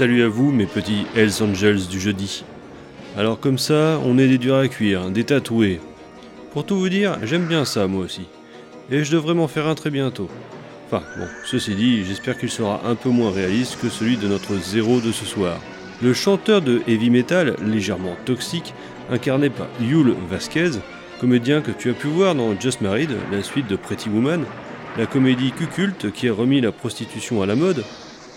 salut à vous, mes petits Hells Angels du jeudi. Alors comme ça, on est des durs à cuire, des tatoués. Pour tout vous dire, j'aime bien ça moi aussi. Et je devrais m'en faire un très bientôt. Enfin bon, ceci dit, j'espère qu'il sera un peu moins réaliste que celui de notre zéro de ce soir. Le chanteur de heavy metal, légèrement toxique, incarné par Yul Vasquez, comédien que tu as pu voir dans Just Married, la suite de Pretty Woman, la comédie cuculte qui a remis la prostitution à la mode,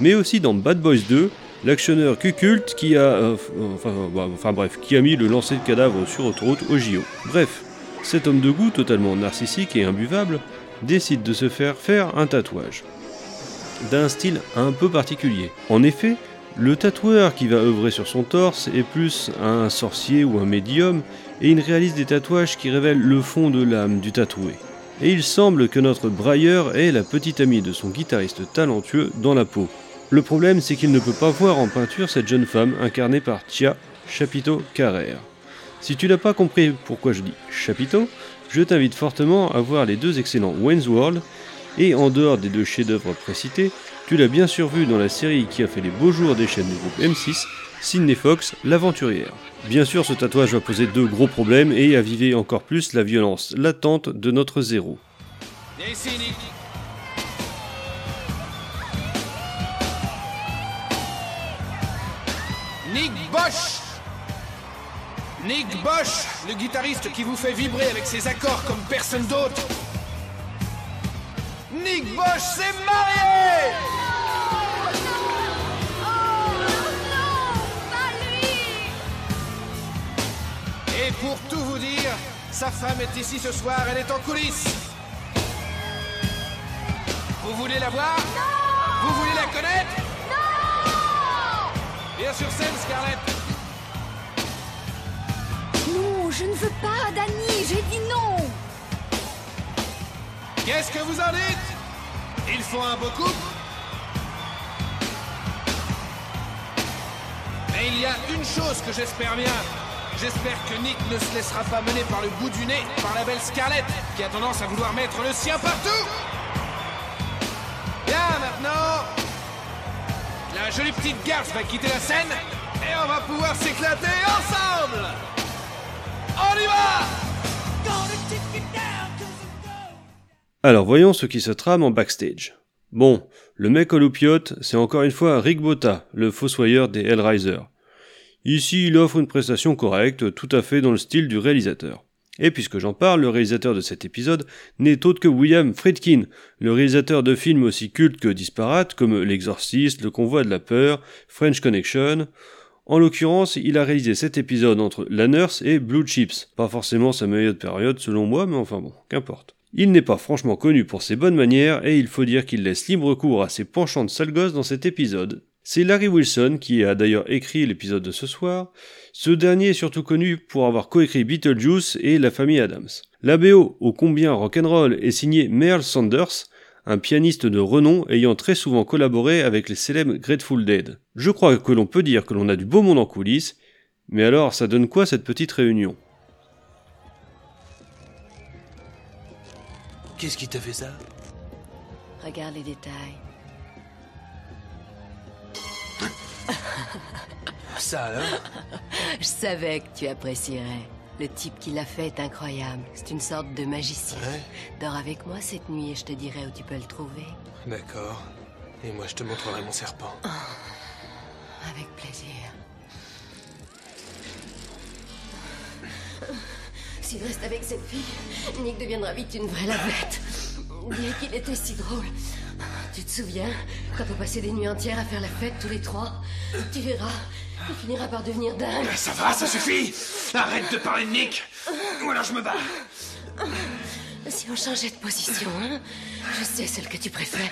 mais aussi dans Bad Boys 2, l'actionneur cuculte qui a, euh, enfin, bah, enfin bref, qui a mis le lancer de cadavre sur autoroute au JO. Bref, cet homme de goût totalement narcissique et imbuvable décide de se faire faire un tatouage d'un style un peu particulier. En effet, le tatoueur qui va œuvrer sur son torse est plus un sorcier ou un médium et il réalise des tatouages qui révèlent le fond de l'âme du tatoué. Et il semble que notre brailleur est la petite amie de son guitariste talentueux dans la peau. Le problème, c'est qu'il ne peut pas voir en peinture cette jeune femme incarnée par Tia Chapito Carrère. Si tu n'as pas compris pourquoi je dis Chapito, je t'invite fortement à voir les deux excellents Wayne's World, et en dehors des deux chefs-d'œuvre précités, tu l'as bien sûr vu dans la série qui a fait les beaux jours des chaînes du groupe M6, Sydney Fox, l'aventurière. Bien sûr, ce tatouage va poser deux gros problèmes et aviver encore plus la violence latente de notre zéro. Nick Bosch Nick Bosch, le guitariste qui vous fait vibrer avec ses accords comme personne d'autre. Nick Bosch s'est marié Et pour tout vous dire, sa femme est ici ce soir, elle est en coulisses. Vous voulez la voir? Vous voulez la connaître? Viens sur scène, Scarlett. Non, je ne veux pas, Danny, j'ai dit non Qu'est-ce que vous en dites? Il faut un beau couple Mais il y a une chose que j'espère bien. J'espère que Nick ne se laissera pas mener par le bout du nez par la belle Scarlett, qui a tendance à vouloir mettre le sien partout. Bien, maintenant, la jolie petite garce va quitter la scène et on va pouvoir s'éclater ensemble. On y va Alors voyons ce qui se trame en backstage. Bon, le mec au loupiote, c'est encore une fois Rick Botta, le fossoyeur des Hellraiser. Ici, il offre une prestation correcte, tout à fait dans le style du réalisateur. Et puisque j'en parle, le réalisateur de cet épisode n'est autre que William Friedkin, le réalisateur de films aussi cultes que disparates comme L'Exorciste, Le Convoi de la Peur, French Connection. En l'occurrence, il a réalisé cet épisode entre La Nurse et Blue Chips. Pas forcément sa meilleure période selon moi, mais enfin bon, qu'importe. Il n'est pas franchement connu pour ses bonnes manières et il faut dire qu'il laisse libre cours à ses penchants de sale gosse dans cet épisode. C'est Larry Wilson qui a d'ailleurs écrit l'épisode de ce soir. Ce dernier est surtout connu pour avoir coécrit Beetlejuice et La famille Adams. La BO, ô combien rock'n'roll, est signée Merle Sanders, un pianiste de renom ayant très souvent collaboré avec les célèbres Grateful Dead. Je crois que l'on peut dire que l'on a du beau monde en coulisses, mais alors ça donne quoi cette petite réunion? Qu'est-ce qui t'a fait ça? Regarde les détails. Ça alors Je savais que tu apprécierais. Le type qui l'a fait est incroyable. C'est une sorte de magicien. Ouais. Dors avec moi cette nuit et je te dirai où tu peux le trouver. D'accord. Et moi je te montrerai mon serpent. Avec plaisir. S'il reste avec cette fille, Nick deviendra vite une vraie lavette. Dire qu'il était si drôle. Tu te souviens Quand on passait des nuits entières à faire la fête tous les trois Tu verras, il finira par devenir dingue. Ça va, ça suffit Arrête de parler de Nick Ou alors je me bats Si on changeait de position, hein Je sais celle que tu préfères.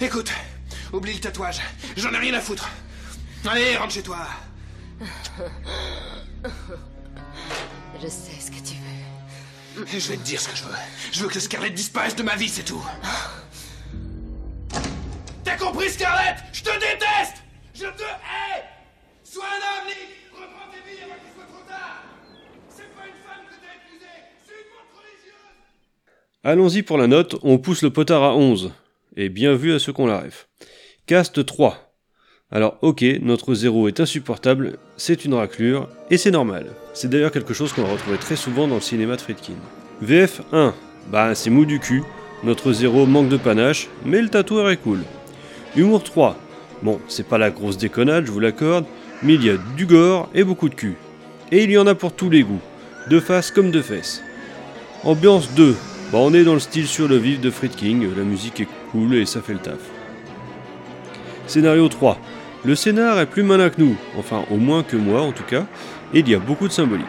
Écoute, oublie le tatouage. J'en ai rien à foutre. Allez, rentre chez toi. Je sais ce que tu veux. Je vais te dire ce que je veux. Je veux que Scarlett disparaisse de ma vie, c'est tout. T'as compris, Scarlett? Je te déteste Je te hais Sois un homme, Nick Reprends tes vies avant qu'il soit trop tard C'est pas une femme que t'as épousée, c'est une montre religieuse Allons-y pour la note, on pousse le potard à 11. Et bien vu à ceux qu'on la ref. Cast 3. Alors ok, notre zéro est insupportable, c'est une raclure, et c'est normal. C'est d'ailleurs quelque chose qu'on va retrouver très souvent dans le cinéma de Friedkin. VF 1. Bah c'est mou du cul, notre zéro manque de panache, mais le tatoueur est cool. Humour 3. Bon, c'est pas la grosse déconnade, je vous l'accorde, mais il y a du gore et beaucoup de cul. Et il y en a pour tous les goûts, de face comme de fesses. Ambiance 2. Bah on est dans le style sur le vif de Friedkin, la musique est cool et ça fait le taf. Scénario 3. Le scénar est plus malin que nous, enfin au moins que moi en tout cas, et il y a beaucoup de symbolique.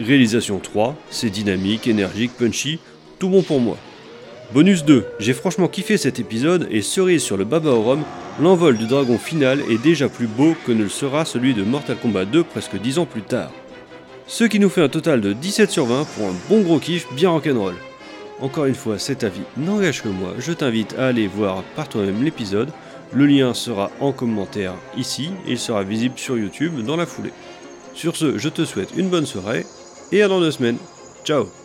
Réalisation 3, c'est dynamique, énergique, punchy, tout bon pour moi. Bonus 2, j'ai franchement kiffé cet épisode et cerise sur le baba rhum, l'envol du dragon final est déjà plus beau que ne le sera celui de Mortal Kombat 2 presque 10 ans plus tard. Ce qui nous fait un total de 17 sur 20 pour un bon gros kiff bien rock'n'roll. Encore une fois, cet avis n'engage que moi, je t'invite à aller voir par toi-même l'épisode, le lien sera en commentaire ici et il sera visible sur YouTube dans la foulée. Sur ce, je te souhaite une bonne soirée et à dans deux semaines. Ciao